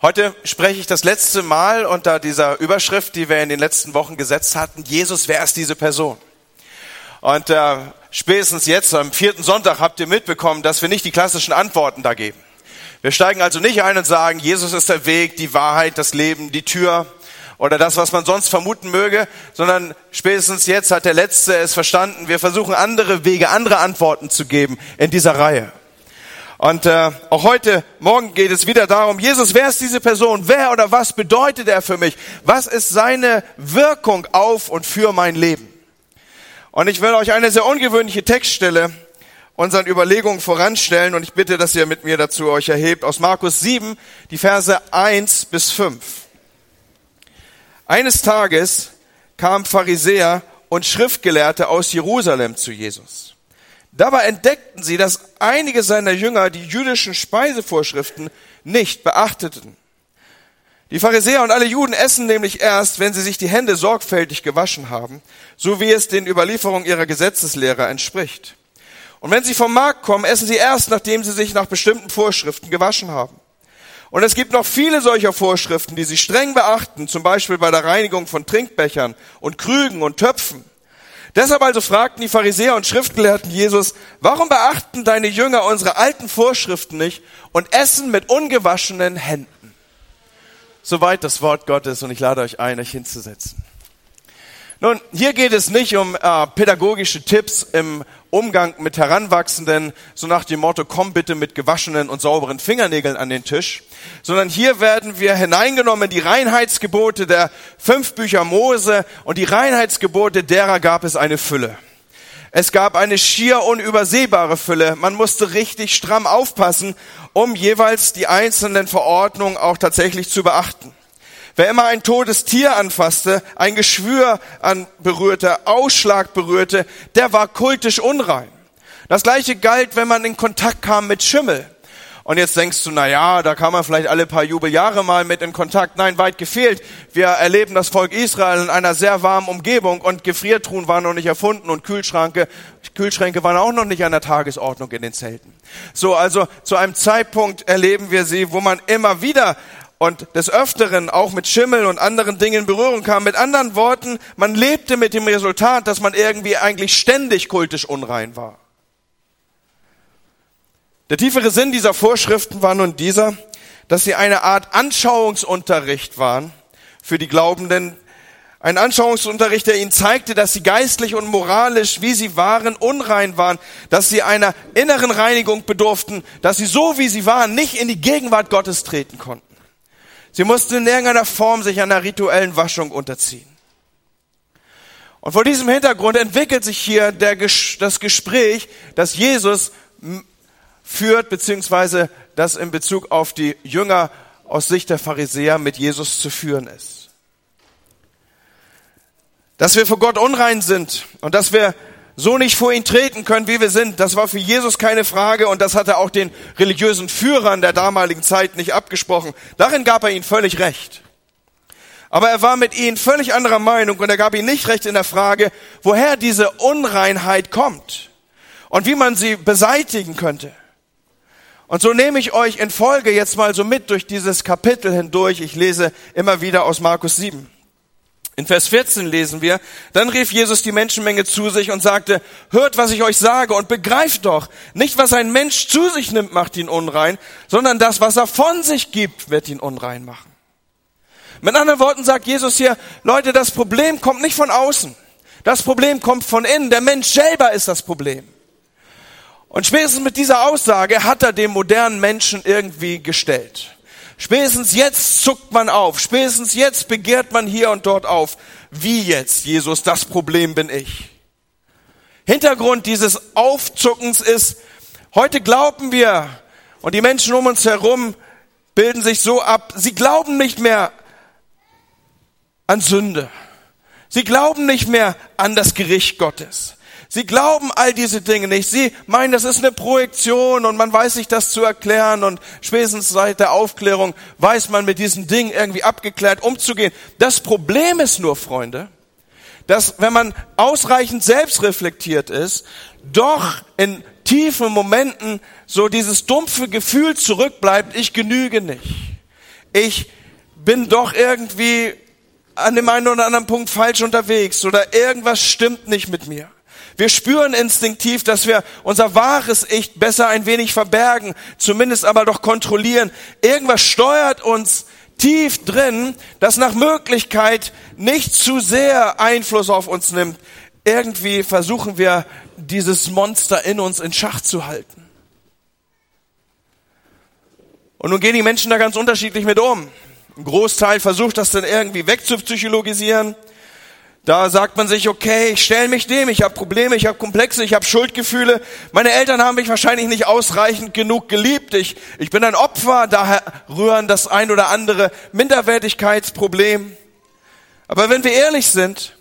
Heute spreche ich das letzte Mal unter dieser Überschrift, die wir in den letzten Wochen gesetzt hatten. Jesus, wer ist diese Person? Und äh, spätestens jetzt, am vierten Sonntag, habt ihr mitbekommen, dass wir nicht die klassischen Antworten da geben. Wir steigen also nicht ein und sagen, Jesus ist der Weg, die Wahrheit, das Leben, die Tür oder das, was man sonst vermuten möge, sondern spätestens jetzt hat der Letzte es verstanden. Wir versuchen andere Wege, andere Antworten zu geben in dieser Reihe. Und äh, auch heute Morgen geht es wieder darum, Jesus, wer ist diese Person? Wer oder was bedeutet er für mich? Was ist seine Wirkung auf und für mein Leben? Und ich will euch eine sehr ungewöhnliche Textstelle unseren Überlegungen voranstellen und ich bitte, dass ihr mit mir dazu euch erhebt. Aus Markus 7, die Verse 1 bis 5. Eines Tages kamen Pharisäer und Schriftgelehrte aus Jerusalem zu Jesus. Dabei entdeckten sie, dass einige seiner Jünger die jüdischen Speisevorschriften nicht beachteten. Die Pharisäer und alle Juden essen nämlich erst, wenn sie sich die Hände sorgfältig gewaschen haben, so wie es den Überlieferungen ihrer Gesetzeslehrer entspricht. Und wenn sie vom Markt kommen, essen sie erst, nachdem sie sich nach bestimmten Vorschriften gewaschen haben. Und es gibt noch viele solcher Vorschriften, die sie streng beachten, zum Beispiel bei der Reinigung von Trinkbechern und Krügen und Töpfen. Deshalb also fragten die Pharisäer und Schriftgelehrten Jesus, warum beachten deine Jünger unsere alten Vorschriften nicht und essen mit ungewaschenen Händen? Soweit das Wort Gottes und ich lade euch ein, euch hinzusetzen. Nun, hier geht es nicht um äh, pädagogische Tipps im Umgang mit Heranwachsenden, so nach dem Motto, komm bitte mit gewaschenen und sauberen Fingernägeln an den Tisch, sondern hier werden wir hineingenommen in die Reinheitsgebote der fünf Bücher Mose und die Reinheitsgebote derer gab es eine Fülle. Es gab eine schier unübersehbare Fülle. Man musste richtig stramm aufpassen, um jeweils die einzelnen Verordnungen auch tatsächlich zu beachten. Wer immer ein totes Tier anfasste, ein Geschwür berührte, Ausschlag berührte, der war kultisch unrein. Das gleiche galt, wenn man in Kontakt kam mit Schimmel. Und jetzt denkst du, na ja, da kam man vielleicht alle paar Jubeljahre mal mit in Kontakt. Nein, weit gefehlt. Wir erleben das Volk Israel in einer sehr warmen Umgebung und Gefriertruhen waren noch nicht erfunden und Kühlschränke, Kühlschränke waren auch noch nicht an der Tagesordnung in den Zelten. So, also zu einem Zeitpunkt erleben wir sie, wo man immer wieder und des Öfteren auch mit Schimmel und anderen Dingen in Berührung kam. Mit anderen Worten, man lebte mit dem Resultat, dass man irgendwie eigentlich ständig kultisch unrein war. Der tiefere Sinn dieser Vorschriften war nun dieser, dass sie eine Art Anschauungsunterricht waren für die Glaubenden. Ein Anschauungsunterricht, der ihnen zeigte, dass sie geistlich und moralisch, wie sie waren, unrein waren, dass sie einer inneren Reinigung bedurften, dass sie so, wie sie waren, nicht in die Gegenwart Gottes treten konnten. Sie mussten in irgendeiner Form sich einer rituellen Waschung unterziehen. Und vor diesem Hintergrund entwickelt sich hier der, das Gespräch, das Jesus führt, beziehungsweise das in Bezug auf die Jünger aus Sicht der Pharisäer mit Jesus zu führen ist. Dass wir vor Gott unrein sind und dass wir so nicht vor ihn treten können, wie wir sind. Das war für Jesus keine Frage und das hat er auch den religiösen Führern der damaligen Zeit nicht abgesprochen. Darin gab er ihnen völlig recht. Aber er war mit ihnen völlig anderer Meinung und er gab ihnen nicht recht in der Frage, woher diese Unreinheit kommt und wie man sie beseitigen könnte. Und so nehme ich euch in Folge jetzt mal so mit durch dieses Kapitel hindurch. Ich lese immer wieder aus Markus 7. In Vers 14 lesen wir, dann rief Jesus die Menschenmenge zu sich und sagte, hört, was ich euch sage und begreift doch, nicht was ein Mensch zu sich nimmt, macht ihn unrein, sondern das, was er von sich gibt, wird ihn unrein machen. Mit anderen Worten sagt Jesus hier, Leute, das Problem kommt nicht von außen. Das Problem kommt von innen. Der Mensch selber ist das Problem. Und spätestens mit dieser Aussage hat er dem modernen Menschen irgendwie gestellt. Spätestens jetzt zuckt man auf. Spätestens jetzt begehrt man hier und dort auf. Wie jetzt, Jesus, das Problem bin ich. Hintergrund dieses Aufzuckens ist, heute glauben wir und die Menschen um uns herum bilden sich so ab, sie glauben nicht mehr an Sünde. Sie glauben nicht mehr an das Gericht Gottes. Sie glauben all diese Dinge nicht. Sie meinen, das ist eine Projektion und man weiß sich das zu erklären und spätestens seit der Aufklärung weiß man mit diesen Dingen irgendwie abgeklärt umzugehen. Das Problem ist nur, Freunde, dass wenn man ausreichend selbstreflektiert ist, doch in tiefen Momenten so dieses dumpfe Gefühl zurückbleibt, ich genüge nicht. ich bin doch irgendwie an dem einen oder anderen Punkt falsch unterwegs oder irgendwas stimmt nicht mit mir. Wir spüren instinktiv, dass wir unser wahres Ich besser ein wenig verbergen, zumindest aber doch kontrollieren. Irgendwas steuert uns tief drin, das nach Möglichkeit nicht zu sehr Einfluss auf uns nimmt. Irgendwie versuchen wir, dieses Monster in uns in Schach zu halten. Und nun gehen die Menschen da ganz unterschiedlich mit um. Ein Großteil versucht das dann irgendwie wegzupsychologisieren. Da sagt man sich, okay, ich stelle mich dem, ich habe Probleme, ich habe Komplexe, ich habe Schuldgefühle. Meine Eltern haben mich wahrscheinlich nicht ausreichend genug geliebt. Ich, ich bin ein Opfer, daher rühren das ein oder andere Minderwertigkeitsproblem. Aber wenn wir ehrlich sind,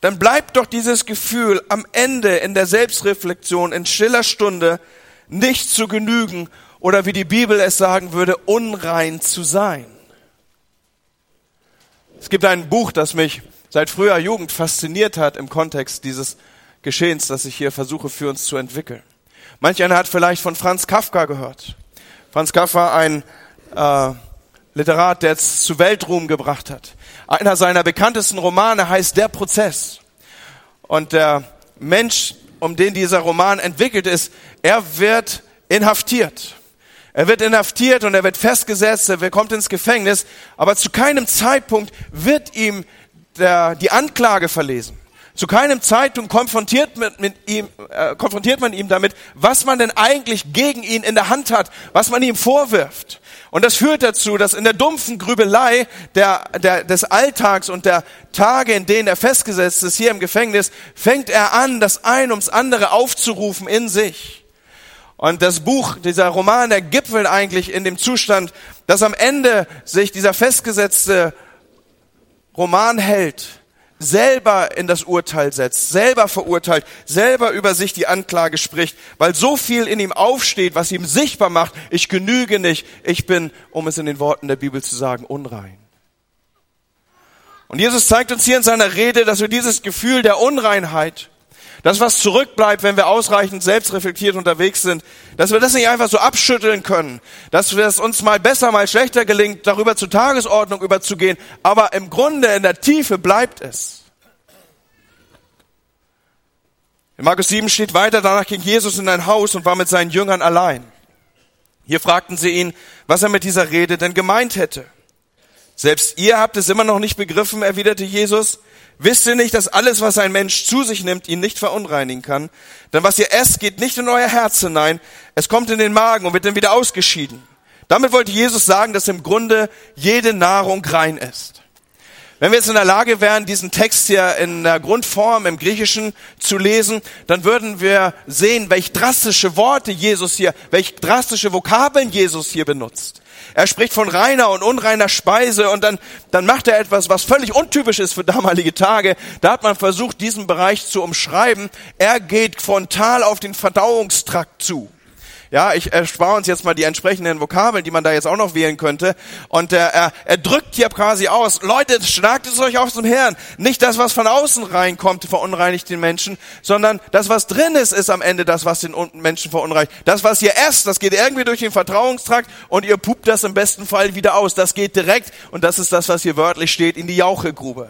dann bleibt doch dieses Gefühl am Ende in der Selbstreflexion, in stiller Stunde, nicht zu genügen oder wie die Bibel es sagen würde, unrein zu sein. Es gibt ein Buch, das mich seit früher Jugend fasziniert hat im Kontext dieses Geschehens, das ich hier versuche für uns zu entwickeln. Manch einer hat vielleicht von Franz Kafka gehört. Franz Kafka, ein äh, Literat, der es zu Weltruhm gebracht hat. Einer seiner bekanntesten Romane heißt Der Prozess. Und der Mensch, um den dieser Roman entwickelt ist, er wird inhaftiert. Er wird inhaftiert und er wird festgesetzt, er kommt ins Gefängnis, aber zu keinem Zeitpunkt wird ihm der, die Anklage verlesen. Zu keinem Zeitpunkt konfrontiert, mit, mit ihm, äh, konfrontiert man ihm damit, was man denn eigentlich gegen ihn in der Hand hat, was man ihm vorwirft. Und das führt dazu, dass in der dumpfen Grübelei der, der, des Alltags und der Tage, in denen er festgesetzt ist, hier im Gefängnis, fängt er an, das ein ums andere aufzurufen in sich. Und das Buch, dieser Roman, der gipfelt eigentlich in dem Zustand, dass am Ende sich dieser festgesetzte Romanheld selber in das Urteil setzt, selber verurteilt, selber über sich die Anklage spricht, weil so viel in ihm aufsteht, was ihm sichtbar macht, ich genüge nicht, ich bin, um es in den Worten der Bibel zu sagen, unrein. Und Jesus zeigt uns hier in seiner Rede, dass wir dieses Gefühl der Unreinheit das, was zurückbleibt, wenn wir ausreichend selbstreflektiert unterwegs sind, dass wir das nicht einfach so abschütteln können, dass es uns mal besser, mal schlechter gelingt, darüber zur Tagesordnung überzugehen, aber im Grunde in der Tiefe bleibt es. In Markus 7 steht weiter, danach ging Jesus in ein Haus und war mit seinen Jüngern allein. Hier fragten sie ihn, was er mit dieser Rede denn gemeint hätte. Selbst ihr habt es immer noch nicht begriffen, erwiderte Jesus. Wisst ihr nicht, dass alles, was ein Mensch zu sich nimmt, ihn nicht verunreinigen kann? Denn was ihr esst, geht nicht in euer Herz hinein. Es kommt in den Magen und wird dann wieder ausgeschieden. Damit wollte Jesus sagen, dass im Grunde jede Nahrung rein ist. Wenn wir jetzt in der Lage wären, diesen Text hier in der Grundform im Griechischen zu lesen, dann würden wir sehen, welch drastische Worte Jesus hier, welch drastische Vokabeln Jesus hier benutzt. Er spricht von reiner und unreiner Speise und dann, dann macht er etwas, was völlig untypisch ist für damalige Tage. Da hat man versucht, diesen Bereich zu umschreiben. Er geht frontal auf den Verdauungstrakt zu. Ja, ich erspare uns jetzt mal die entsprechenden Vokabeln, die man da jetzt auch noch wählen könnte. Und er, er, er drückt hier quasi aus, Leute, schlagt es euch auf zum Herrn. Nicht das, was von außen reinkommt, verunreinigt den Menschen, sondern das, was drin ist, ist am Ende das, was den Menschen verunreinigt. Das, was ihr esst, das geht irgendwie durch den Vertrauungstrakt und ihr pupt das im besten Fall wieder aus. Das geht direkt und das ist das, was hier wörtlich steht, in die Jauchegrube.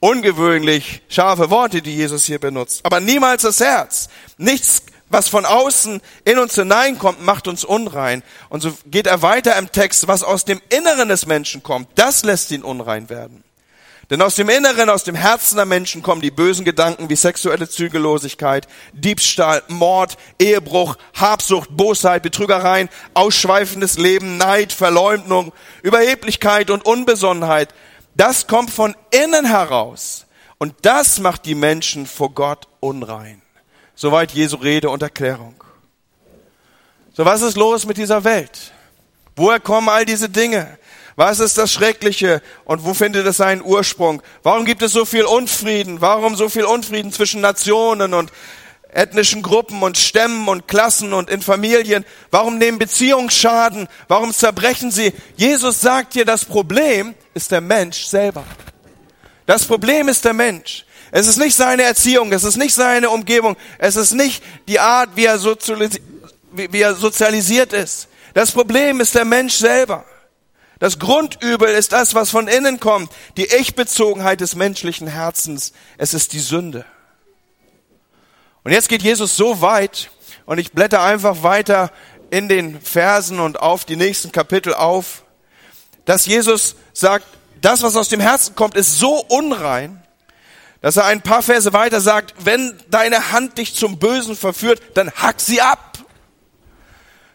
Ungewöhnlich scharfe Worte, die Jesus hier benutzt. Aber niemals das Herz. Nichts was von außen in uns hineinkommt, macht uns unrein. Und so geht er weiter im Text, was aus dem Inneren des Menschen kommt, das lässt ihn unrein werden. Denn aus dem Inneren, aus dem Herzen der Menschen kommen die bösen Gedanken wie sexuelle Zügellosigkeit, Diebstahl, Mord, Ehebruch, Habsucht, Bosheit, Betrügereien, ausschweifendes Leben, Neid, Verleumdung, Überheblichkeit und Unbesonnenheit. Das kommt von innen heraus. Und das macht die Menschen vor Gott unrein. Soweit Jesu Rede und Erklärung. So, was ist los mit dieser Welt? Woher kommen all diese Dinge? Was ist das Schreckliche und wo findet es seinen Ursprung? Warum gibt es so viel Unfrieden? Warum so viel Unfrieden zwischen Nationen und ethnischen Gruppen und Stämmen und Klassen und in Familien? Warum nehmen Beziehungen Schaden? Warum zerbrechen sie? Jesus sagt dir, das Problem ist der Mensch selber. Das Problem ist der Mensch. Es ist nicht seine Erziehung, es ist nicht seine Umgebung, es ist nicht die Art, wie er, sozialisiert, wie er sozialisiert ist. Das Problem ist der Mensch selber. Das Grundübel ist das, was von innen kommt, die Ich-Bezogenheit des menschlichen Herzens. Es ist die Sünde. Und jetzt geht Jesus so weit, und ich blätter einfach weiter in den Versen und auf die nächsten Kapitel auf, dass Jesus sagt, das, was aus dem Herzen kommt, ist so unrein, dass er ein paar Verse weiter sagt, wenn deine Hand dich zum Bösen verführt, dann hack sie ab.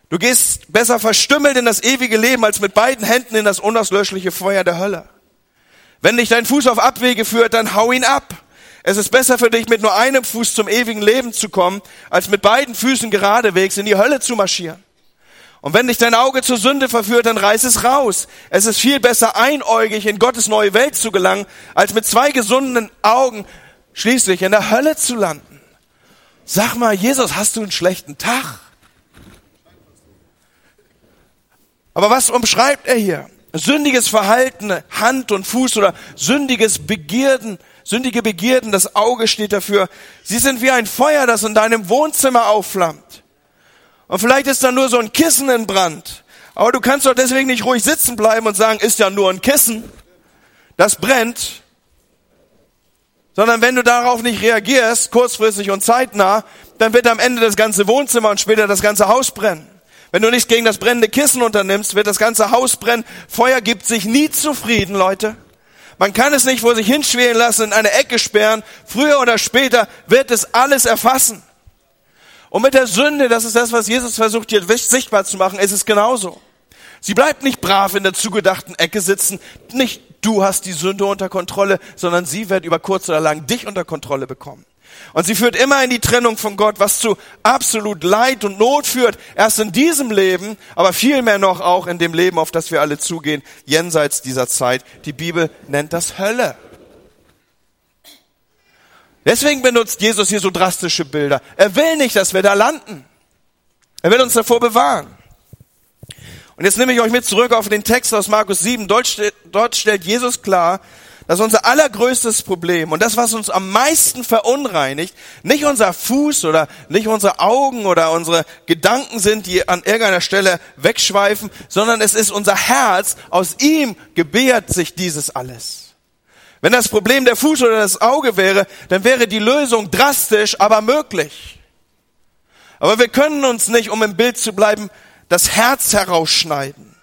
Du gehst besser verstümmelt in das ewige Leben, als mit beiden Händen in das unauslöschliche Feuer der Hölle. Wenn dich dein Fuß auf Abwege führt, dann hau ihn ab. Es ist besser für dich, mit nur einem Fuß zum ewigen Leben zu kommen, als mit beiden Füßen geradewegs in die Hölle zu marschieren. Und wenn dich dein Auge zur Sünde verführt, dann reiß es raus. Es ist viel besser, einäugig in Gottes neue Welt zu gelangen, als mit zwei gesunden Augen schließlich in der Hölle zu landen. Sag mal, Jesus, hast du einen schlechten Tag? Aber was umschreibt er hier? Sündiges Verhalten, Hand und Fuß oder sündiges Begierden, sündige Begierden, das Auge steht dafür. Sie sind wie ein Feuer, das in deinem Wohnzimmer aufflammt. Und vielleicht ist da nur so ein Kissen in Brand. Aber du kannst doch deswegen nicht ruhig sitzen bleiben und sagen, ist ja nur ein Kissen. Das brennt. Sondern wenn du darauf nicht reagierst, kurzfristig und zeitnah, dann wird am Ende das ganze Wohnzimmer und später das ganze Haus brennen. Wenn du nichts gegen das brennende Kissen unternimmst, wird das ganze Haus brennen. Feuer gibt sich nie zufrieden, Leute. Man kann es nicht vor sich hinschwelen lassen, in eine Ecke sperren. Früher oder später wird es alles erfassen. Und mit der Sünde, das ist das, was Jesus versucht hier sichtbar zu machen, ist es genauso. Sie bleibt nicht brav in der zugedachten Ecke sitzen. Nicht du hast die Sünde unter Kontrolle, sondern sie wird über kurz oder lang dich unter Kontrolle bekommen. Und sie führt immer in die Trennung von Gott, was zu absolut Leid und Not führt. Erst in diesem Leben, aber vielmehr noch auch in dem Leben, auf das wir alle zugehen, jenseits dieser Zeit. Die Bibel nennt das Hölle. Deswegen benutzt Jesus hier so drastische Bilder. Er will nicht, dass wir da landen. Er will uns davor bewahren. Und jetzt nehme ich euch mit zurück auf den Text aus Markus 7. Dort, dort stellt Jesus klar, dass unser allergrößtes Problem und das, was uns am meisten verunreinigt, nicht unser Fuß oder nicht unsere Augen oder unsere Gedanken sind, die an irgendeiner Stelle wegschweifen, sondern es ist unser Herz. Aus ihm gebärt sich dieses alles. Wenn das Problem der Fuß oder das Auge wäre, dann wäre die Lösung drastisch, aber möglich. Aber wir können uns nicht, um im Bild zu bleiben, das Herz herausschneiden.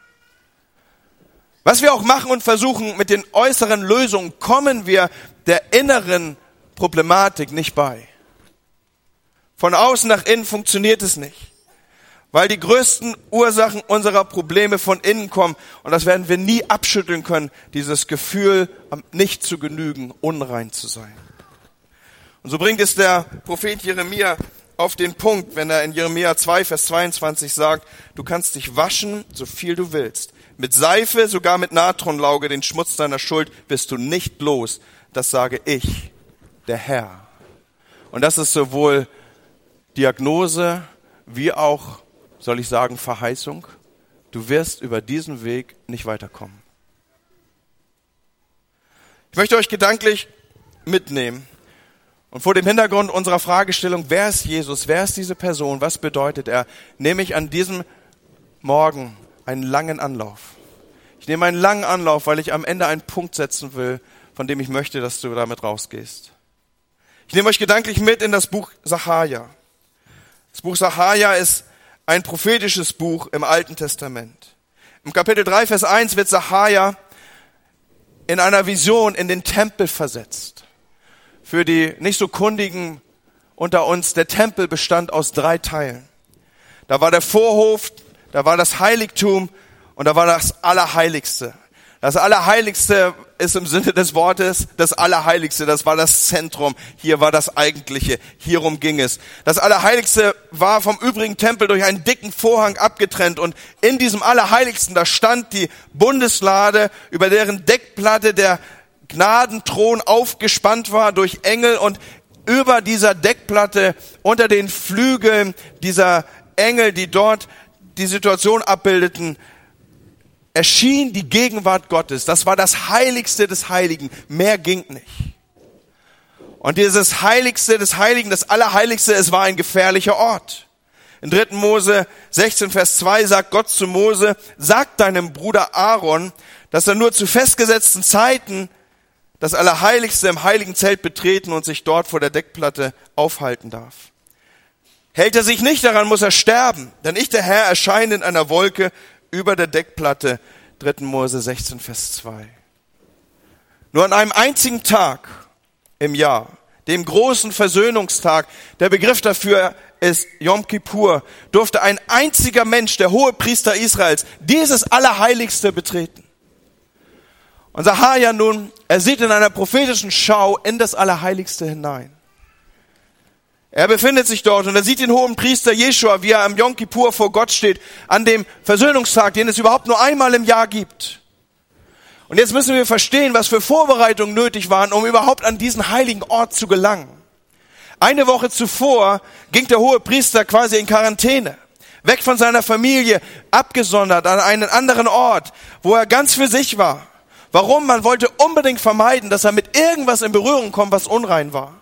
Was wir auch machen und versuchen, mit den äußeren Lösungen kommen wir der inneren Problematik nicht bei. Von außen nach innen funktioniert es nicht weil die größten Ursachen unserer Probleme von innen kommen. Und das werden wir nie abschütteln können, dieses Gefühl, nicht zu genügen, unrein zu sein. Und so bringt es der Prophet Jeremia auf den Punkt, wenn er in Jeremia 2, Vers 22 sagt, du kannst dich waschen, so viel du willst. Mit Seife, sogar mit Natronlauge, den Schmutz deiner Schuld wirst du nicht los. Das sage ich, der Herr. Und das ist sowohl Diagnose wie auch soll ich sagen, Verheißung, du wirst über diesen Weg nicht weiterkommen. Ich möchte euch gedanklich mitnehmen und vor dem Hintergrund unserer Fragestellung, wer ist Jesus, wer ist diese Person, was bedeutet er, nehme ich an diesem Morgen einen langen Anlauf. Ich nehme einen langen Anlauf, weil ich am Ende einen Punkt setzen will, von dem ich möchte, dass du damit rausgehst. Ich nehme euch gedanklich mit in das Buch Sahaja. Das Buch Sahaja ist ein prophetisches Buch im Alten Testament. Im Kapitel 3, Vers 1 wird Sahaja in einer Vision in den Tempel versetzt. Für die nicht so kundigen unter uns, der Tempel bestand aus drei Teilen. Da war der Vorhof, da war das Heiligtum und da war das Allerheiligste. Das Allerheiligste ist im Sinne des Wortes das Allerheiligste. Das war das Zentrum. Hier war das Eigentliche. Hierum ging es. Das Allerheiligste war vom übrigen Tempel durch einen dicken Vorhang abgetrennt und in diesem Allerheiligsten, da stand die Bundeslade, über deren Deckplatte der Gnadenthron aufgespannt war durch Engel und über dieser Deckplatte unter den Flügeln dieser Engel, die dort die Situation abbildeten, erschien die Gegenwart Gottes. Das war das Heiligste des Heiligen. Mehr ging nicht. Und dieses Heiligste des Heiligen, das Allerheiligste, es war ein gefährlicher Ort. In 3. Mose 16, Vers 2 sagt Gott zu Mose, sag deinem Bruder Aaron, dass er nur zu festgesetzten Zeiten das Allerheiligste im heiligen Zelt betreten und sich dort vor der Deckplatte aufhalten darf. Hält er sich nicht daran, muss er sterben, denn ich, der Herr, erscheine in einer Wolke über der Deckplatte. 3. Mose 16, Vers 2. Nur an einem einzigen Tag im Jahr, dem großen Versöhnungstag, der Begriff dafür ist Yom Kippur, durfte ein einziger Mensch, der hohe Priester Israels, dieses Allerheiligste betreten. Und Sahaja nun, er sieht in einer prophetischen Schau in das Allerheiligste hinein. Er befindet sich dort und er sieht den hohen Priester Jeshua, wie er am Yom Kippur vor Gott steht, an dem Versöhnungstag, den es überhaupt nur einmal im Jahr gibt. Und jetzt müssen wir verstehen, was für Vorbereitungen nötig waren, um überhaupt an diesen heiligen Ort zu gelangen. Eine Woche zuvor ging der hohe Priester quasi in Quarantäne, weg von seiner Familie, abgesondert an einen anderen Ort, wo er ganz für sich war. Warum? Man wollte unbedingt vermeiden, dass er mit irgendwas in Berührung kommt, was unrein war.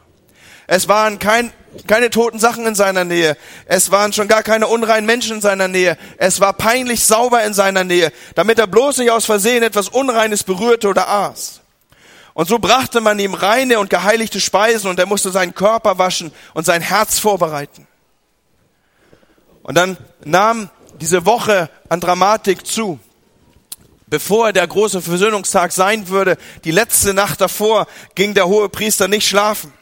Es waren kein, keine toten Sachen in seiner Nähe. Es waren schon gar keine unreinen Menschen in seiner Nähe. Es war peinlich sauber in seiner Nähe, damit er bloß nicht aus Versehen etwas Unreines berührte oder aß. Und so brachte man ihm reine und geheiligte Speisen und er musste seinen Körper waschen und sein Herz vorbereiten. Und dann nahm diese Woche an Dramatik zu. Bevor der große Versöhnungstag sein würde, die letzte Nacht davor, ging der hohe Priester nicht schlafen.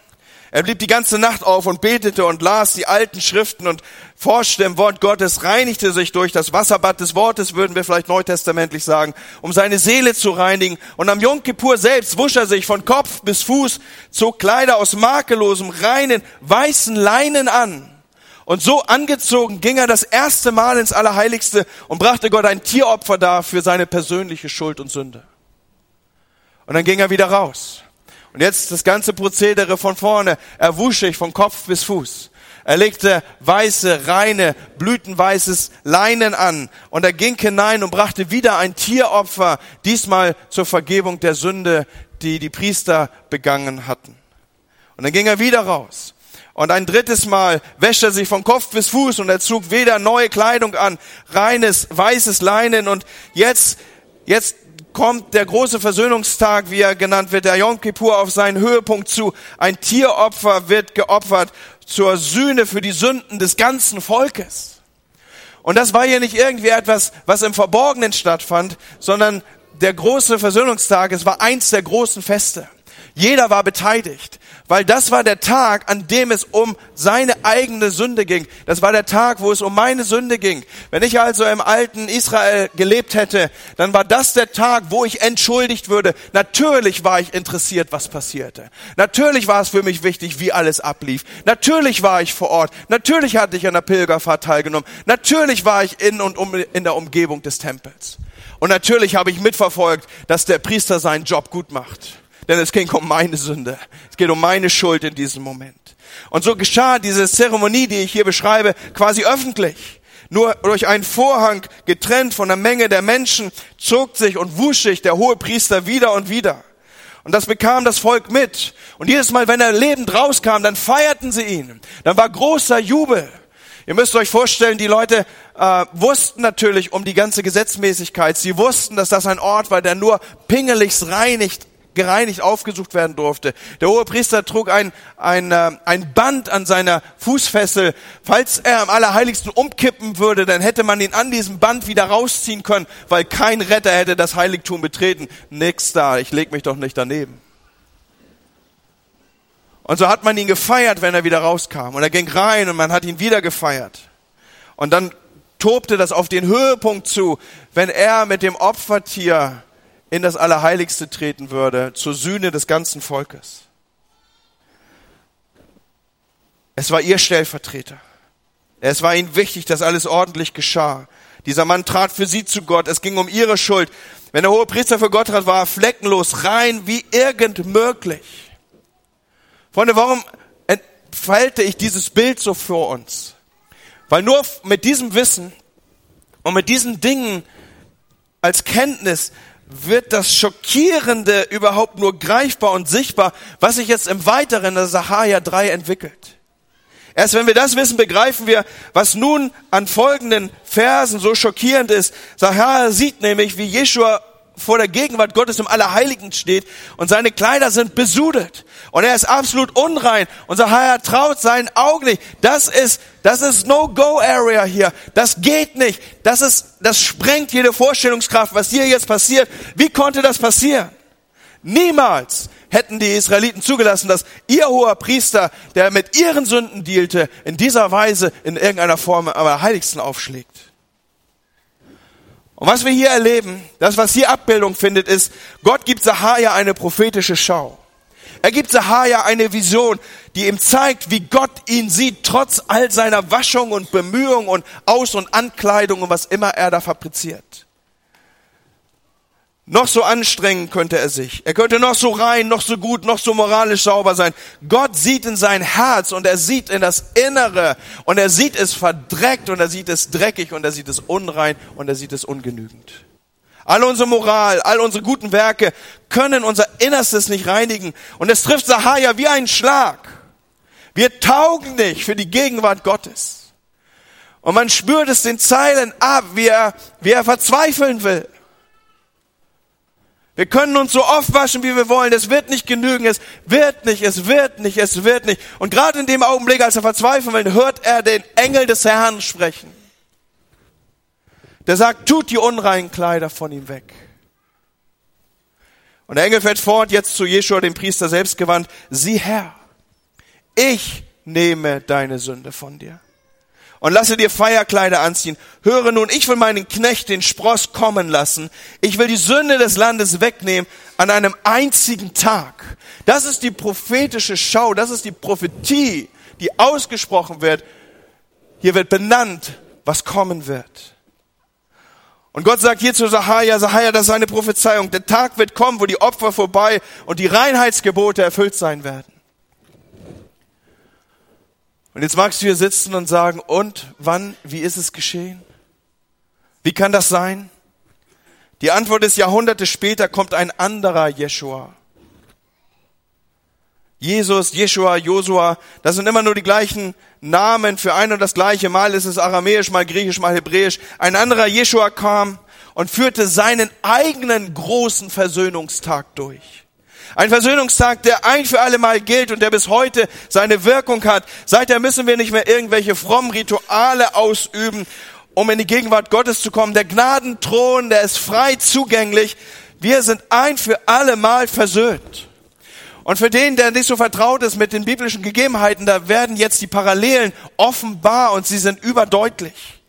Er blieb die ganze Nacht auf und betete und las die alten Schriften und forschte im Wort Gottes, reinigte sich durch das Wasserbad des Wortes, würden wir vielleicht neutestamentlich sagen, um seine Seele zu reinigen. Und am Yom Kippur selbst wusch er sich von Kopf bis Fuß, zog Kleider aus makellosem, reinen, weißen Leinen an. Und so angezogen ging er das erste Mal ins Allerheiligste und brachte Gott ein Tieropfer dar für seine persönliche Schuld und Sünde. Und dann ging er wieder raus. Und jetzt das ganze Prozedere von vorne. Er wusch sich von Kopf bis Fuß. Er legte weiße, reine, blütenweißes Leinen an und er ging hinein und brachte wieder ein Tieropfer, diesmal zur Vergebung der Sünde, die die Priester begangen hatten. Und dann ging er wieder raus. Und ein drittes Mal wäschte er sich von Kopf bis Fuß und er zog weder neue Kleidung an, reines, weißes Leinen und jetzt, jetzt kommt der große Versöhnungstag, wie er genannt wird, der Yom Kippur auf seinen Höhepunkt zu. Ein Tieropfer wird geopfert zur Sühne für die Sünden des ganzen Volkes. Und das war hier nicht irgendwie etwas, was im Verborgenen stattfand, sondern der große Versöhnungstag, es war eins der großen Feste. Jeder war beteiligt, weil das war der Tag, an dem es um seine eigene Sünde ging. Das war der Tag, wo es um meine Sünde ging. Wenn ich also im alten Israel gelebt hätte, dann war das der Tag, wo ich entschuldigt würde. Natürlich war ich interessiert, was passierte. Natürlich war es für mich wichtig, wie alles ablief. Natürlich war ich vor Ort. Natürlich hatte ich an der Pilgerfahrt teilgenommen. Natürlich war ich in und um, in der Umgebung des Tempels. Und natürlich habe ich mitverfolgt, dass der Priester seinen Job gut macht denn es ging um meine Sünde. Es geht um meine Schuld in diesem Moment. Und so geschah diese Zeremonie, die ich hier beschreibe, quasi öffentlich. Nur durch einen Vorhang getrennt von der Menge der Menschen zog sich und wusch sich der hohe Priester wieder und wieder. Und das bekam das Volk mit. Und jedes Mal, wenn er lebend rauskam, dann feierten sie ihn. Dann war großer Jubel. Ihr müsst euch vorstellen, die Leute äh, wussten natürlich um die ganze Gesetzmäßigkeit. Sie wussten, dass das ein Ort war, der nur pingelichst reinigt gereinigt aufgesucht werden durfte. Der hohe Priester trug ein, ein, äh, ein Band an seiner Fußfessel. Falls er am Allerheiligsten umkippen würde, dann hätte man ihn an diesem Band wieder rausziehen können, weil kein Retter hätte das Heiligtum betreten. Nix da, ich leg mich doch nicht daneben. Und so hat man ihn gefeiert, wenn er wieder rauskam. Und er ging rein und man hat ihn wieder gefeiert. Und dann tobte das auf den Höhepunkt zu, wenn er mit dem Opfertier in das Allerheiligste treten würde, zur Sühne des ganzen Volkes. Es war ihr Stellvertreter. Es war ihnen wichtig, dass alles ordentlich geschah. Dieser Mann trat für sie zu Gott. Es ging um ihre Schuld. Wenn der hohe Priester für Gott trat, war er fleckenlos, rein wie irgend möglich. Freunde, warum entfalte ich dieses Bild so vor uns? Weil nur mit diesem Wissen und mit diesen Dingen als Kenntnis wird das Schockierende überhaupt nur greifbar und sichtbar, was sich jetzt im Weiteren der Sahaja 3 entwickelt. Erst wenn wir das wissen, begreifen wir, was nun an folgenden Versen so schockierend ist. Sacharja sieht nämlich, wie Jeschua vor der Gegenwart Gottes im Allerheiligen steht und seine Kleider sind besudelt und er ist absolut unrein und Sacharja traut seinen Augen nicht. Das ist, das ist No-Go-Area hier. Das geht nicht. Das ist, das sprengt jede Vorstellungskraft, was hier jetzt passiert. Wie konnte das passieren? Niemals hätten die Israeliten zugelassen, dass ihr hoher Priester, der mit ihren Sünden dealte, in dieser Weise in irgendeiner Form am Heiligsten aufschlägt. Und was wir hier erleben, das, was hier Abbildung findet, ist, Gott gibt Sahaja eine prophetische Schau. Er gibt Sahaja eine Vision, die ihm zeigt, wie Gott ihn sieht, trotz all seiner Waschung und Bemühung und Aus- und Ankleidung und was immer er da fabriziert. Noch so anstrengen könnte er sich. Er könnte noch so rein, noch so gut, noch so moralisch sauber sein. Gott sieht in sein Herz und er sieht in das Innere und er sieht es verdreckt und er sieht es dreckig und er sieht es unrein und er sieht es ungenügend. All unsere Moral, all unsere guten Werke können unser Innerstes nicht reinigen. Und es trifft Sahaja wie ein Schlag. Wir taugen nicht für die Gegenwart Gottes. Und man spürt es den Zeilen ab, wie er, wie er verzweifeln will. Wir können uns so oft waschen, wie wir wollen. Es wird nicht genügen. Es wird nicht, es wird nicht, es wird nicht. Und gerade in dem Augenblick, als er verzweifeln will, hört er den Engel des Herrn sprechen. Der sagt, tut die unreinen Kleider von ihm weg. Und der Engel fährt fort, jetzt zu Jeschua, dem Priester selbst gewandt. Sieh Herr, ich nehme deine Sünde von dir und lasse dir Feierkleider anziehen. Höre nun, ich will meinen Knecht, den Spross, kommen lassen. Ich will die Sünde des Landes wegnehmen an einem einzigen Tag. Das ist die prophetische Schau, das ist die Prophetie, die ausgesprochen wird. Hier wird benannt, was kommen wird. Und Gott sagt hier zu Sahaja, Sahaja, das ist eine Prophezeiung. Der Tag wird kommen, wo die Opfer vorbei und die Reinheitsgebote erfüllt sein werden. Und jetzt magst du hier sitzen und sagen, und wann, wie ist es geschehen? Wie kann das sein? Die Antwort ist, Jahrhunderte später kommt ein anderer Jeshua. Jesus, Jeshua, Josua, das sind immer nur die gleichen Namen für ein und das gleiche. Mal ist es aramäisch, mal griechisch, mal hebräisch. Ein anderer Jeshua kam und führte seinen eigenen großen Versöhnungstag durch. Ein Versöhnungstag, der ein für alle Mal gilt und der bis heute seine Wirkung hat. Seither müssen wir nicht mehr irgendwelche frommen Rituale ausüben, um in die Gegenwart Gottes zu kommen. Der Gnadenthron, der ist frei zugänglich. Wir sind ein für alle Mal versöhnt. Und für den, der nicht so vertraut ist mit den biblischen Gegebenheiten, da werden jetzt die Parallelen offenbar und sie sind überdeutlich.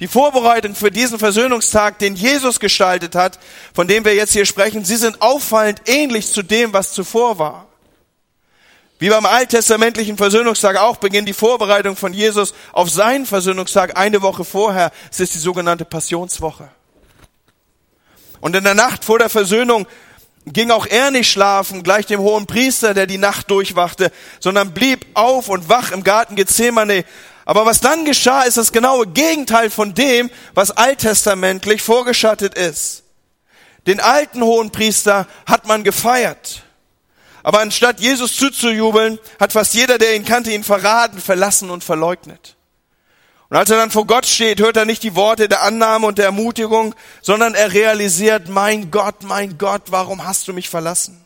Die Vorbereitung für diesen Versöhnungstag, den Jesus gestaltet hat, von dem wir jetzt hier sprechen, sie sind auffallend ähnlich zu dem, was zuvor war. Wie beim alttestamentlichen Versöhnungstag auch beginnt die Vorbereitung von Jesus auf seinen Versöhnungstag eine Woche vorher. Es ist die sogenannte Passionswoche. Und in der Nacht vor der Versöhnung ging auch er nicht schlafen, gleich dem hohen Priester, der die Nacht durchwachte, sondern blieb auf und wach im Garten Gethsemane, aber was dann geschah, ist das genaue Gegenteil von dem, was alttestamentlich vorgeschattet ist. Den alten hohen Priester hat man gefeiert. Aber anstatt Jesus zuzujubeln, hat fast jeder, der ihn kannte, ihn verraten, verlassen und verleugnet. Und als er dann vor Gott steht, hört er nicht die Worte der Annahme und der Ermutigung, sondern er realisiert, mein Gott, mein Gott, warum hast du mich verlassen?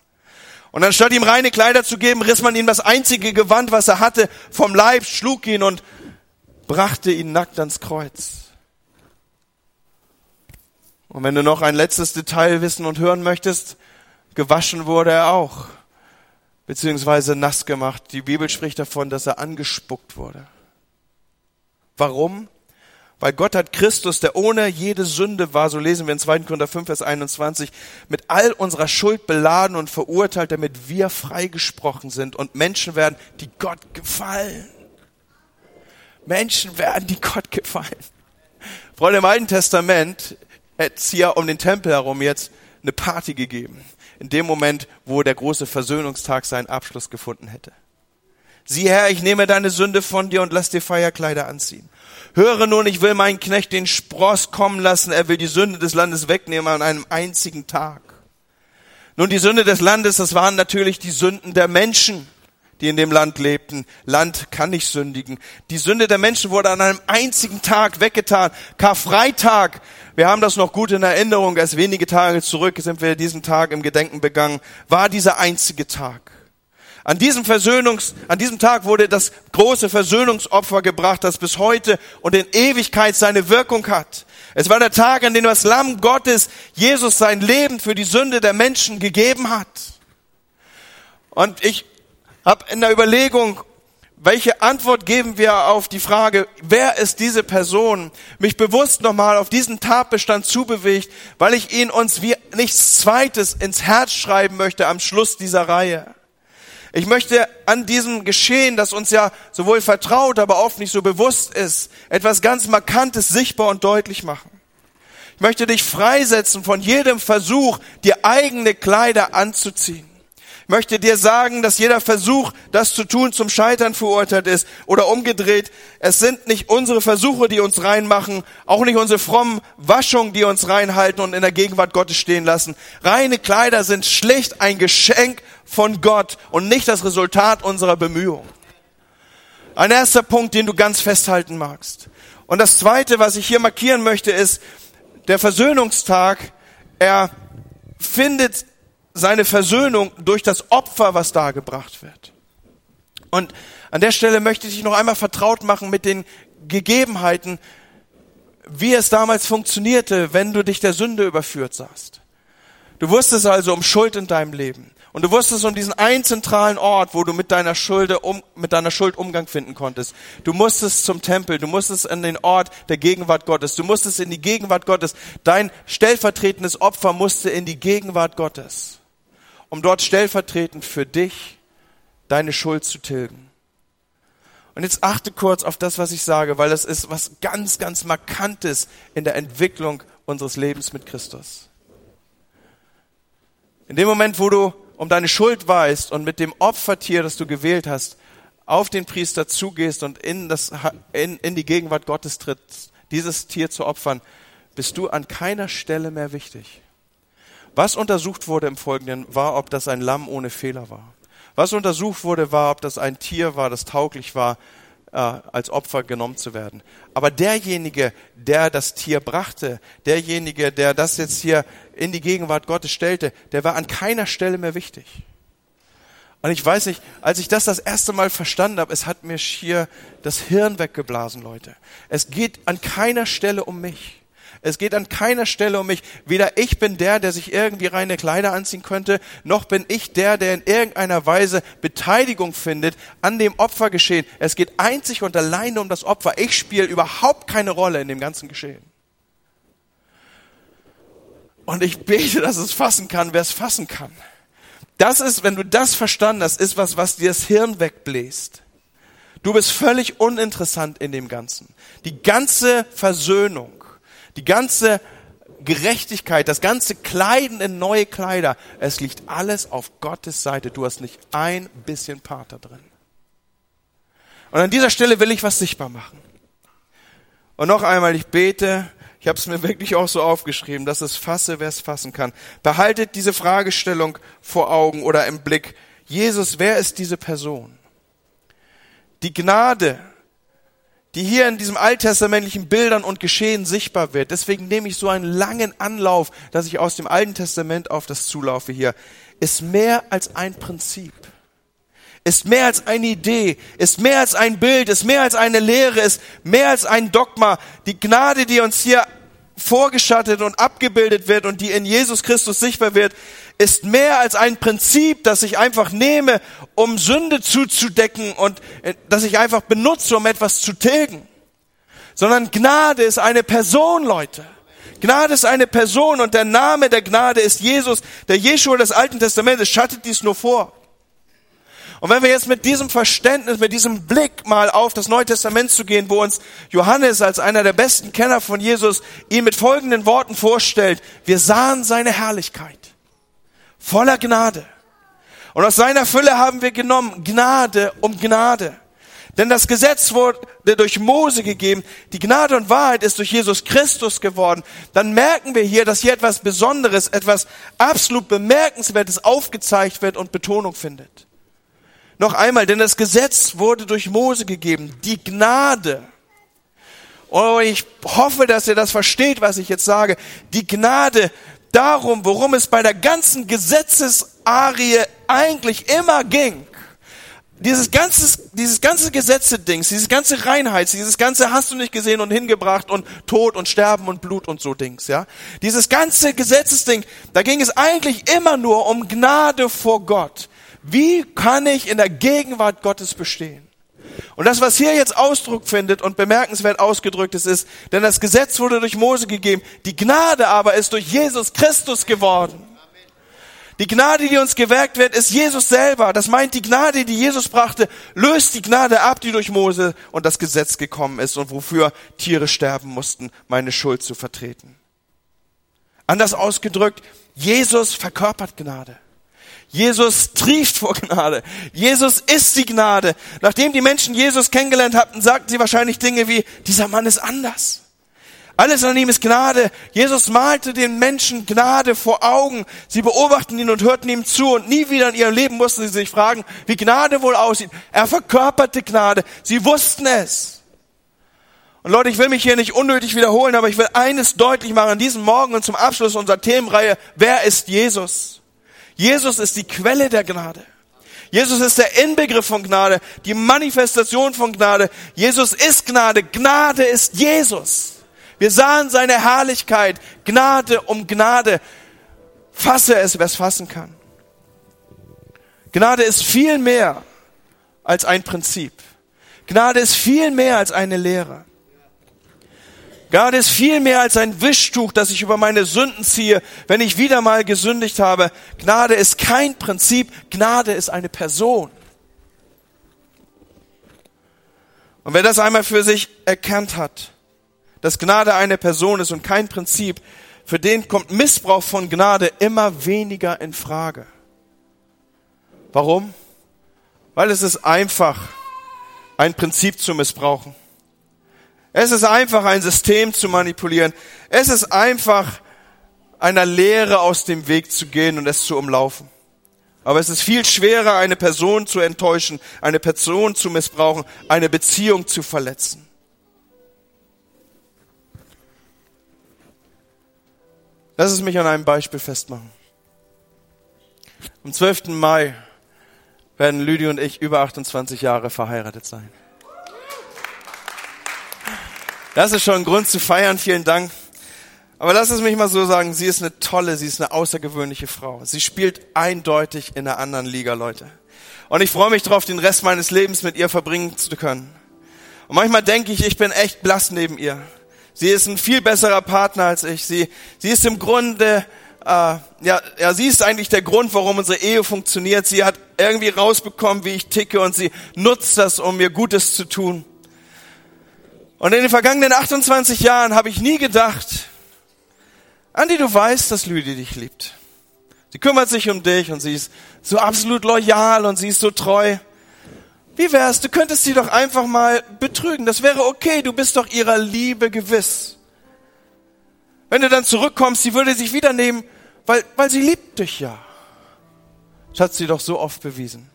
Und anstatt ihm reine Kleider zu geben, riss man ihm das einzige Gewand, was er hatte, vom Leib, schlug ihn und brachte ihn nackt ans Kreuz. Und wenn du noch ein letztes Detail wissen und hören möchtest, gewaschen wurde er auch, beziehungsweise nass gemacht. Die Bibel spricht davon, dass er angespuckt wurde. Warum? Weil Gott hat Christus, der ohne jede Sünde war, so lesen wir in 2. Korinther 5, Vers 21, mit all unserer Schuld beladen und verurteilt, damit wir freigesprochen sind und Menschen werden, die Gott gefallen. Menschen werden, die Gott gefallen. Freunde, im Alten Testament hätte es hier um den Tempel herum jetzt eine Party gegeben. In dem Moment, wo der große Versöhnungstag seinen Abschluss gefunden hätte. Sieh Herr, ich nehme deine Sünde von dir und lass dir Feierkleider anziehen. Höre nun, ich will meinen Knecht den Spross kommen lassen. Er will die Sünde des Landes wegnehmen an einem einzigen Tag. Nun, die Sünde des Landes, das waren natürlich die Sünden der Menschen die in dem Land lebten. Land kann nicht sündigen. Die Sünde der Menschen wurde an einem einzigen Tag weggetan. Karfreitag. Wir haben das noch gut in Erinnerung. Erst wenige Tage zurück sind wir diesen Tag im Gedenken begangen. War dieser einzige Tag. An diesem Versöhnungs, an diesem Tag wurde das große Versöhnungsopfer gebracht, das bis heute und in Ewigkeit seine Wirkung hat. Es war der Tag, an dem das Lamm Gottes Jesus sein Leben für die Sünde der Menschen gegeben hat. Und ich habe in der Überlegung, welche Antwort geben wir auf die Frage, wer ist diese Person, mich bewusst nochmal auf diesen Tatbestand zubewegt, weil ich ihn uns wie nichts Zweites ins Herz schreiben möchte am Schluss dieser Reihe. Ich möchte an diesem Geschehen, das uns ja sowohl vertraut, aber oft nicht so bewusst ist, etwas ganz Markantes sichtbar und deutlich machen. Ich möchte dich freisetzen von jedem Versuch, dir eigene Kleider anzuziehen. Möchte dir sagen, dass jeder Versuch, das zu tun, zum Scheitern verurteilt ist. Oder umgedreht, es sind nicht unsere Versuche, die uns reinmachen, auch nicht unsere frommen Waschungen, die uns reinhalten und in der Gegenwart Gottes stehen lassen. Reine Kleider sind schlicht ein Geschenk von Gott und nicht das Resultat unserer Bemühungen. Ein erster Punkt, den du ganz festhalten magst. Und das zweite, was ich hier markieren möchte, ist, der Versöhnungstag, er findet seine Versöhnung durch das Opfer, was dargebracht wird. Und an der Stelle möchte ich dich noch einmal vertraut machen mit den Gegebenheiten, wie es damals funktionierte, wenn du dich der Sünde überführt sahst. Du wusstest also um Schuld in deinem Leben. Und du wusstest um diesen einen zentralen Ort, wo du mit deiner Schuld, um, mit deiner Schuld Umgang finden konntest. Du musstest zum Tempel, du musstest in den Ort der Gegenwart Gottes, du musstest in die Gegenwart Gottes. Dein stellvertretendes Opfer musste in die Gegenwart Gottes, um dort stellvertretend für dich deine Schuld zu tilgen. Und jetzt achte kurz auf das, was ich sage, weil das ist was ganz, ganz Markantes in der Entwicklung unseres Lebens mit Christus. In dem Moment, wo du um deine Schuld weißt und mit dem Opfertier, das du gewählt hast, auf den Priester zugehst und in, das, in, in die Gegenwart Gottes trittst, dieses Tier zu opfern, bist du an keiner Stelle mehr wichtig. Was untersucht wurde im Folgenden, war, ob das ein Lamm ohne Fehler war. Was untersucht wurde, war, ob das ein Tier war, das tauglich war, äh, als Opfer genommen zu werden. Aber derjenige, der das Tier brachte, derjenige, der das jetzt hier in die Gegenwart Gottes stellte, der war an keiner Stelle mehr wichtig. Und ich weiß nicht, als ich das das erste Mal verstanden habe, es hat mir schier das Hirn weggeblasen, Leute. Es geht an keiner Stelle um mich. Es geht an keiner Stelle um mich. Weder ich bin der, der sich irgendwie reine Kleider anziehen könnte, noch bin ich der, der in irgendeiner Weise Beteiligung findet an dem Opfergeschehen. Es geht einzig und alleine um das Opfer. Ich spiele überhaupt keine Rolle in dem ganzen Geschehen. Und ich bete, dass es fassen kann, wer es fassen kann. Das ist, wenn du das verstanden hast, ist was, was dir das Hirn wegbläst. Du bist völlig uninteressant in dem Ganzen. Die ganze Versöhnung die ganze Gerechtigkeit, das ganze Kleiden in neue Kleider, es liegt alles auf Gottes Seite. Du hast nicht ein bisschen Part da drin. Und an dieser Stelle will ich was sichtbar machen. Und noch einmal, ich bete, ich habe es mir wirklich auch so aufgeschrieben, dass es fasse, wer es fassen kann. Behaltet diese Fragestellung vor Augen oder im Blick. Jesus, wer ist diese Person? Die Gnade, die hier in diesem alttestamentlichen Bildern und Geschehen sichtbar wird. Deswegen nehme ich so einen langen Anlauf, dass ich aus dem Alten Testament auf das zulaufe hier, ist mehr als ein Prinzip, ist mehr als eine Idee, ist mehr als ein Bild, ist mehr als eine Lehre, ist mehr als ein Dogma. Die Gnade, die uns hier vorgeschattet und abgebildet wird und die in Jesus Christus sichtbar wird, ist mehr als ein Prinzip, das ich einfach nehme, um Sünde zuzudecken und äh, das ich einfach benutze, um etwas zu tilgen. Sondern Gnade ist eine Person, Leute. Gnade ist eine Person und der Name der Gnade ist Jesus. Der Jeschua des Alten Testamentes schattet dies nur vor. Und wenn wir jetzt mit diesem Verständnis, mit diesem Blick mal auf das Neue Testament zu gehen, wo uns Johannes als einer der besten Kenner von Jesus ihn mit folgenden Worten vorstellt, wir sahen seine Herrlichkeit voller Gnade. Und aus seiner Fülle haben wir genommen Gnade um Gnade. Denn das Gesetz wurde durch Mose gegeben, die Gnade und Wahrheit ist durch Jesus Christus geworden. Dann merken wir hier, dass hier etwas Besonderes, etwas absolut Bemerkenswertes aufgezeigt wird und Betonung findet. Noch einmal, denn das Gesetz wurde durch Mose gegeben. Die Gnade. Oh, ich hoffe, dass ihr das versteht, was ich jetzt sage. Die Gnade darum, worum es bei der ganzen Gesetzesarie eigentlich immer ging. Dieses ganze, dieses ganze Gesetze-Dings, dieses ganze Reinheits, dieses ganze hast du nicht gesehen und hingebracht und Tod und Sterben und Blut und so Dings, ja. Dieses ganze Gesetzesding, da ging es eigentlich immer nur um Gnade vor Gott. Wie kann ich in der Gegenwart Gottes bestehen? Und das, was hier jetzt Ausdruck findet und bemerkenswert ausgedrückt ist, ist, denn das Gesetz wurde durch Mose gegeben, die Gnade aber ist durch Jesus Christus geworden. Die Gnade, die uns gewährt wird, ist Jesus selber. Das meint, die Gnade, die Jesus brachte, löst die Gnade ab, die durch Mose und das Gesetz gekommen ist und wofür Tiere sterben mussten, meine Schuld zu vertreten. Anders ausgedrückt, Jesus verkörpert Gnade. Jesus trieft vor Gnade. Jesus ist die Gnade. Nachdem die Menschen Jesus kennengelernt hatten, sagten sie wahrscheinlich Dinge wie, dieser Mann ist anders. Alles an ihm ist Gnade. Jesus malte den Menschen Gnade vor Augen. Sie beobachten ihn und hörten ihm zu und nie wieder in ihrem Leben mussten sie sich fragen, wie Gnade wohl aussieht. Er verkörperte Gnade. Sie wussten es. Und Leute, ich will mich hier nicht unnötig wiederholen, aber ich will eines deutlich machen an diesem Morgen und zum Abschluss unserer Themenreihe. Wer ist Jesus? Jesus ist die Quelle der Gnade. Jesus ist der Inbegriff von Gnade, die Manifestation von Gnade. Jesus ist Gnade. Gnade ist Jesus. Wir sahen seine Herrlichkeit, Gnade um Gnade. Fasse es, wer es fassen kann. Gnade ist viel mehr als ein Prinzip. Gnade ist viel mehr als eine Lehre. Gnade ist viel mehr als ein Wischtuch, das ich über meine Sünden ziehe, wenn ich wieder mal gesündigt habe. Gnade ist kein Prinzip, Gnade ist eine Person. Und wer das einmal für sich erkannt hat, dass Gnade eine Person ist und kein Prinzip, für den kommt Missbrauch von Gnade immer weniger in Frage. Warum? Weil es ist einfach, ein Prinzip zu missbrauchen. Es ist einfach, ein System zu manipulieren. Es ist einfach, einer Lehre aus dem Weg zu gehen und es zu umlaufen. Aber es ist viel schwerer, eine Person zu enttäuschen, eine Person zu missbrauchen, eine Beziehung zu verletzen. Lass es mich an einem Beispiel festmachen. Am 12. Mai werden Lüdi und ich über 28 Jahre verheiratet sein. Das ist schon ein Grund zu feiern, vielen Dank. Aber lass es mich mal so sagen, sie ist eine tolle, sie ist eine außergewöhnliche Frau. Sie spielt eindeutig in einer anderen Liga, Leute. Und ich freue mich darauf, den Rest meines Lebens mit ihr verbringen zu können. Und manchmal denke ich, ich bin echt blass neben ihr. Sie ist ein viel besserer Partner als ich. Sie, sie ist im Grunde, äh, ja, ja, sie ist eigentlich der Grund, warum unsere Ehe funktioniert. Sie hat irgendwie rausbekommen, wie ich ticke und sie nutzt das, um mir Gutes zu tun. Und in den vergangenen 28 Jahren habe ich nie gedacht, Andi, du weißt, dass Lüdi dich liebt. Sie kümmert sich um dich und sie ist so absolut loyal und sie ist so treu. Wie wär's, du könntest sie doch einfach mal betrügen. Das wäre okay, du bist doch ihrer Liebe gewiss. Wenn du dann zurückkommst, sie würde sich wieder nehmen, weil, weil sie liebt dich ja. Das hat sie doch so oft bewiesen.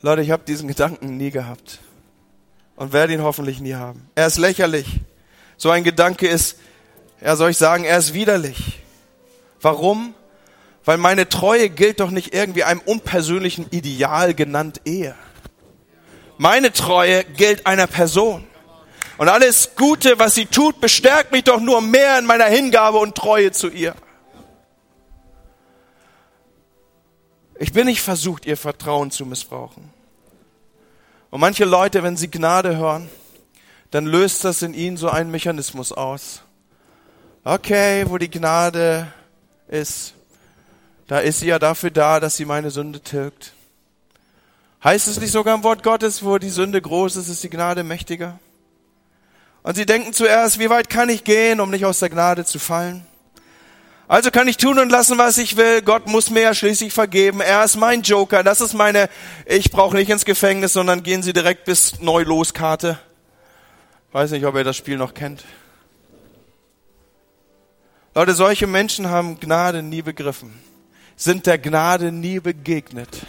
Leute, ich habe diesen Gedanken nie gehabt und werde ihn hoffentlich nie haben. Er ist lächerlich. So ein Gedanke ist, ja, soll ich sagen, er ist widerlich. Warum? Weil meine Treue gilt doch nicht irgendwie einem unpersönlichen Ideal genannt Ehe. Meine Treue gilt einer Person. Und alles Gute, was sie tut, bestärkt mich doch nur mehr in meiner Hingabe und Treue zu ihr. Ich bin nicht versucht, ihr Vertrauen zu missbrauchen. Und manche Leute, wenn sie Gnade hören, dann löst das in ihnen so einen Mechanismus aus. Okay, wo die Gnade ist, da ist sie ja dafür da, dass sie meine Sünde tilgt. Heißt es nicht sogar im Wort Gottes, wo die Sünde groß ist, ist die Gnade mächtiger? Und sie denken zuerst, wie weit kann ich gehen, um nicht aus der Gnade zu fallen? Also kann ich tun und lassen, was ich will. Gott muss mir ja schließlich vergeben. Er ist mein Joker. Das ist meine, ich brauche nicht ins Gefängnis, sondern gehen Sie direkt bis neu los Karte. Weiß nicht, ob ihr das Spiel noch kennt. Leute, solche Menschen haben Gnade nie begriffen. sind der Gnade nie begegnet.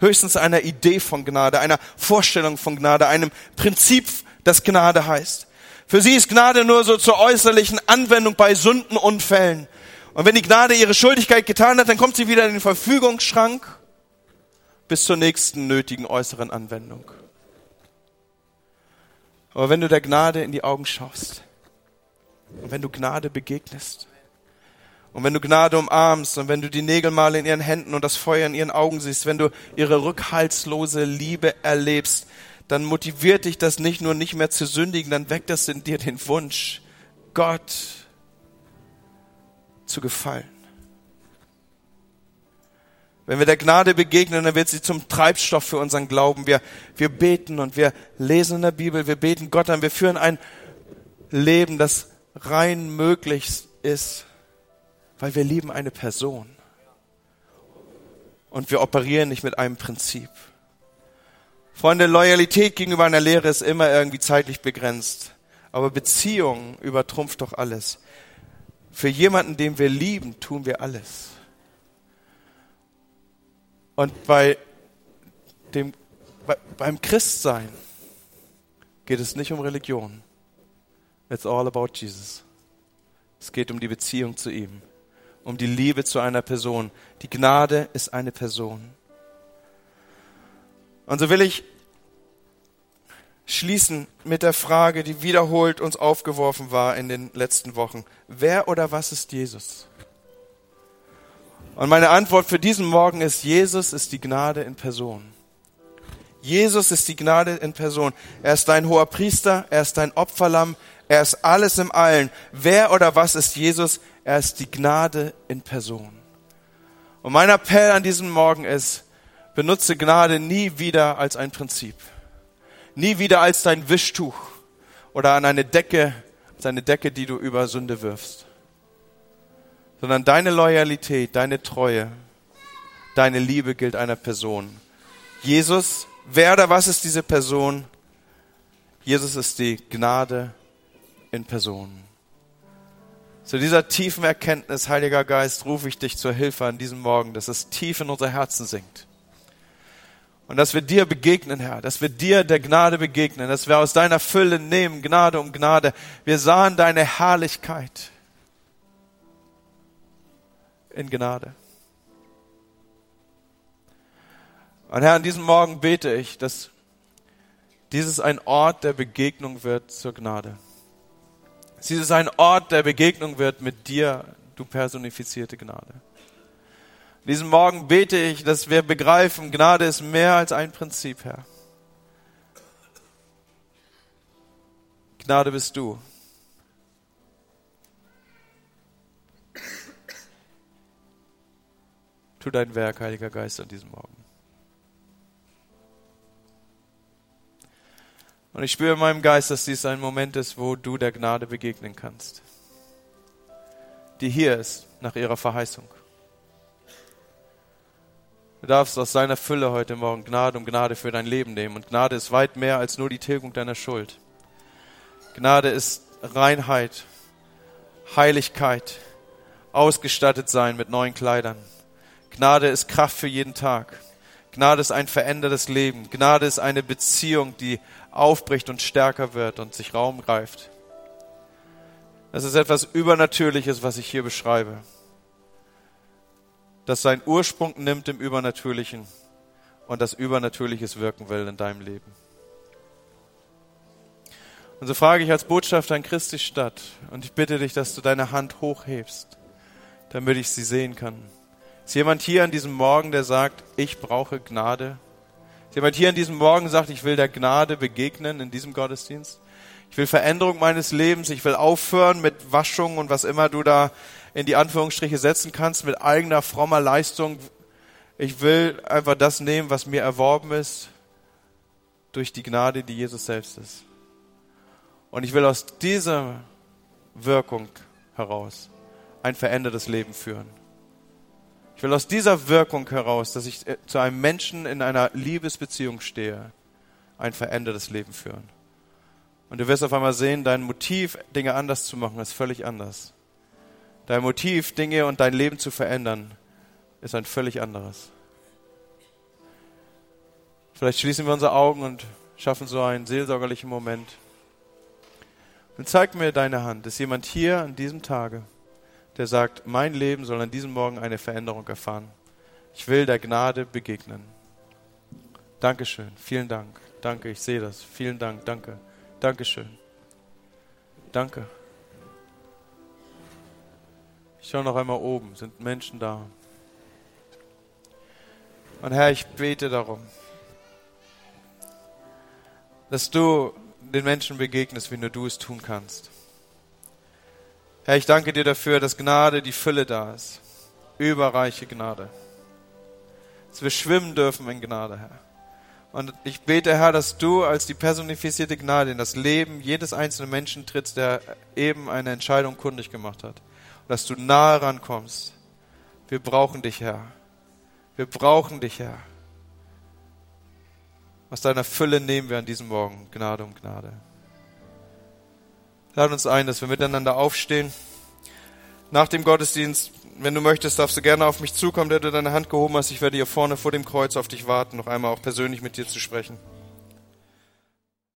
Höchstens einer Idee von Gnade, einer Vorstellung von Gnade, einem Prinzip, das Gnade heißt. Für sie ist Gnade nur so zur äußerlichen Anwendung bei Sündenunfällen. Und wenn die Gnade ihre Schuldigkeit getan hat, dann kommt sie wieder in den Verfügungsschrank bis zur nächsten nötigen äußeren Anwendung. Aber wenn du der Gnade in die Augen schaust und wenn du Gnade begegnest und wenn du Gnade umarmst und wenn du die Nägelmale in ihren Händen und das Feuer in ihren Augen siehst, wenn du ihre rückhaltslose Liebe erlebst, dann motiviert dich das nicht nur nicht mehr zu sündigen, dann weckt das in dir den Wunsch, Gott zu gefallen. Wenn wir der Gnade begegnen, dann wird sie zum Treibstoff für unseren Glauben. Wir, wir beten und wir lesen in der Bibel, wir beten Gott an, wir führen ein Leben, das rein möglich ist, weil wir lieben eine Person. Und wir operieren nicht mit einem Prinzip. Freunde, Loyalität gegenüber einer Lehre ist immer irgendwie zeitlich begrenzt. Aber Beziehung übertrumpft doch alles. Für jemanden, den wir lieben, tun wir alles. Und bei dem, bei, beim Christsein geht es nicht um Religion. It's all about Jesus. Es geht um die Beziehung zu ihm, um die Liebe zu einer Person. Die Gnade ist eine Person. Und so will ich schließen mit der Frage, die wiederholt uns aufgeworfen war in den letzten Wochen. Wer oder was ist Jesus? Und meine Antwort für diesen Morgen ist, Jesus ist die Gnade in Person. Jesus ist die Gnade in Person. Er ist dein hoher Priester, er ist dein Opferlamm, er ist alles im Allen. Wer oder was ist Jesus? Er ist die Gnade in Person. Und mein Appell an diesem Morgen ist, Benutze Gnade nie wieder als ein Prinzip. Nie wieder als dein Wischtuch oder an eine Decke, als Decke, die du über Sünde wirfst. Sondern deine Loyalität, deine Treue, deine Liebe gilt einer Person. Jesus, wer oder was ist diese Person? Jesus ist die Gnade in Person. Zu dieser tiefen Erkenntnis, Heiliger Geist, rufe ich dich zur Hilfe an diesem Morgen, dass es tief in unser Herzen sinkt. Und dass wir dir begegnen, Herr, dass wir dir der Gnade begegnen, dass wir aus deiner Fülle nehmen, Gnade um Gnade. Wir sahen deine Herrlichkeit in Gnade. Und Herr, an diesem Morgen bete ich, dass dieses ein Ort der Begegnung wird zur Gnade. Dieses ein Ort der Begegnung wird mit dir, du personifizierte Gnade. Diesen Morgen bete ich, dass wir begreifen, Gnade ist mehr als ein Prinzip, Herr. Gnade bist du. Tu dein Werk, Heiliger Geist, an diesem Morgen. Und ich spüre in meinem Geist, dass dies ein Moment ist, wo du der Gnade begegnen kannst, die hier ist nach ihrer Verheißung. Du darfst aus seiner Fülle heute Morgen Gnade um Gnade für dein Leben nehmen. Und Gnade ist weit mehr als nur die Tilgung deiner Schuld. Gnade ist Reinheit, Heiligkeit, ausgestattet sein mit neuen Kleidern. Gnade ist Kraft für jeden Tag. Gnade ist ein verändertes Leben. Gnade ist eine Beziehung, die aufbricht und stärker wird und sich Raum greift. Das ist etwas Übernatürliches, was ich hier beschreibe das seinen Ursprung nimmt im Übernatürlichen und das Übernatürliches wirken will in deinem Leben. Und so frage ich als Botschafter in Christi Stadt und ich bitte dich, dass du deine Hand hochhebst, damit ich sie sehen kann. Ist jemand hier an diesem Morgen, der sagt, ich brauche Gnade? Ist jemand hier an diesem Morgen, sagt, ich will der Gnade begegnen in diesem Gottesdienst? Ich will Veränderung meines Lebens, ich will aufhören mit Waschung und was immer du da in die Anführungsstriche setzen kannst mit eigener frommer Leistung. Ich will einfach das nehmen, was mir erworben ist durch die Gnade, die Jesus selbst ist. Und ich will aus dieser Wirkung heraus ein verändertes Leben führen. Ich will aus dieser Wirkung heraus, dass ich äh, zu einem Menschen in einer Liebesbeziehung stehe, ein verändertes Leben führen. Und du wirst auf einmal sehen, dein Motiv, Dinge anders zu machen, ist völlig anders. Dein Motiv, Dinge und dein Leben zu verändern, ist ein völlig anderes. Vielleicht schließen wir unsere Augen und schaffen so einen seelsorgerlichen Moment. Und zeig mir deine Hand. Ist jemand hier an diesem Tage, der sagt, mein Leben soll an diesem Morgen eine Veränderung erfahren? Ich will der Gnade begegnen. Dankeschön. Vielen Dank. Danke, ich sehe das. Vielen Dank. Danke. Dankeschön. Danke. Ich schaue noch einmal oben. Sind Menschen da? Und Herr, ich bete darum, dass du den Menschen begegnest, wie nur du es tun kannst. Herr, ich danke dir dafür, dass Gnade die Fülle da ist. Überreiche Gnade. Dass wir schwimmen dürfen in Gnade, Herr. Und ich bete, Herr, dass du als die personifizierte Gnade in das Leben jedes einzelnen Menschen trittst, der eben eine Entscheidung kundig gemacht hat. Dass du nahe rankommst. Wir brauchen dich, Herr. Wir brauchen dich, Herr. Aus deiner Fülle nehmen wir an diesem Morgen Gnade um Gnade. Lade uns ein, dass wir miteinander aufstehen. Nach dem Gottesdienst, wenn du möchtest, darfst du gerne auf mich zukommen, der du deine Hand gehoben hast. Ich werde hier vorne vor dem Kreuz auf dich warten, noch einmal auch persönlich mit dir zu sprechen.